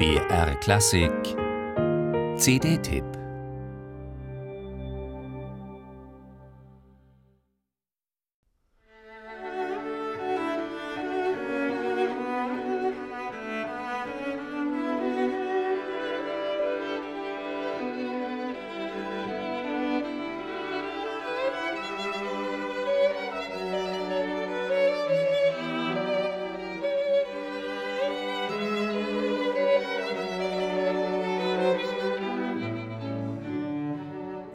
BR Klassik. CD-Tipp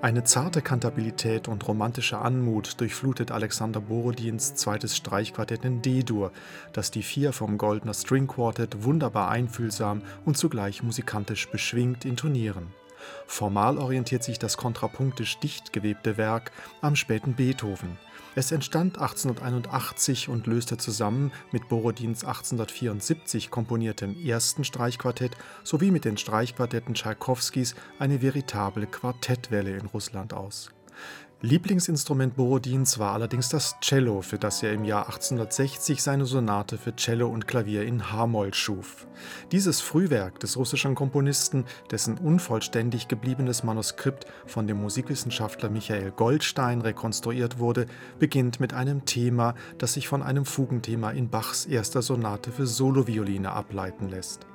Eine zarte Kantabilität und romantische Anmut durchflutet Alexander Borodins zweites Streichquartett in D-Dur, das die vier vom Goldner String Quartet wunderbar einfühlsam und zugleich musikantisch beschwingt intonieren. Formal orientiert sich das kontrapunktisch dicht gewebte Werk am späten Beethoven. Es entstand 1881 und löste zusammen mit Borodins 1874 komponiertem ersten Streichquartett sowie mit den Streichquartetten Tschaikowskis eine veritable Quartettwelle in Russland aus Lieblingsinstrument Borodins war allerdings das Cello, für das er im Jahr 1860 seine Sonate für Cello und Klavier in H-Moll schuf. Dieses Frühwerk des russischen Komponisten, dessen unvollständig gebliebenes Manuskript von dem Musikwissenschaftler Michael Goldstein rekonstruiert wurde, beginnt mit einem Thema, das sich von einem Fugenthema in Bachs erster Sonate für Solovioline ableiten lässt.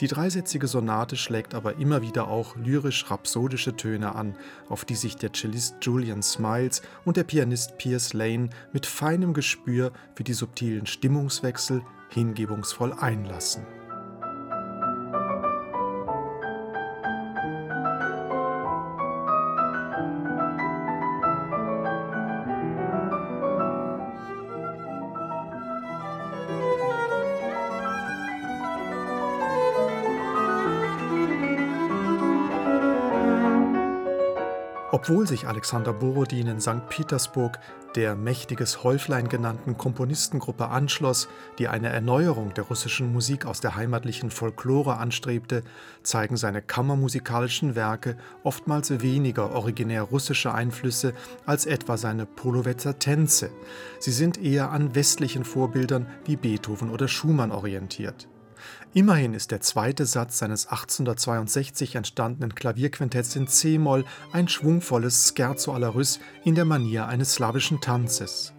Die dreisätzige Sonate schlägt aber immer wieder auch lyrisch-rhapsodische Töne an, auf die sich der Cellist Julian Smiles und der Pianist Piers Lane mit feinem Gespür für die subtilen Stimmungswechsel hingebungsvoll einlassen. Obwohl sich Alexander Borodin in St. Petersburg der mächtiges Häuflein genannten Komponistengruppe anschloss, die eine Erneuerung der russischen Musik aus der heimatlichen Folklore anstrebte, zeigen seine kammermusikalischen Werke oftmals weniger originär russische Einflüsse als etwa seine Polowetzer Tänze. Sie sind eher an westlichen Vorbildern wie Beethoven oder Schumann orientiert. Immerhin ist der zweite Satz seines 1862 entstandenen Klavierquintetts in c-Moll ein schwungvolles Scherzo alla Russe in der Manier eines slawischen Tanzes.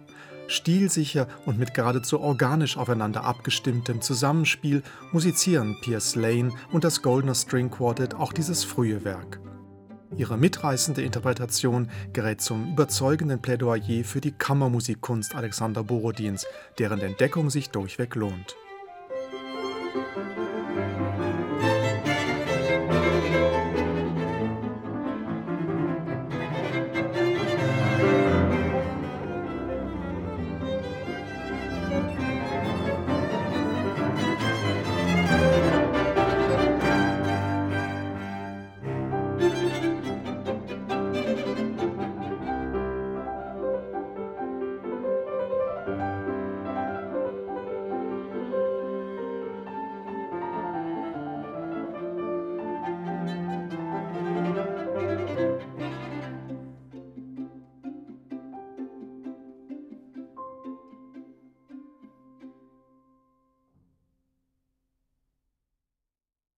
Stilsicher und mit geradezu organisch aufeinander abgestimmtem Zusammenspiel musizieren Piers Lane und das Goldener String Quartet auch dieses frühe Werk. Ihre mitreißende Interpretation gerät zum überzeugenden Plädoyer für die Kammermusikkunst Alexander Borodins, deren Entdeckung sich durchweg lohnt.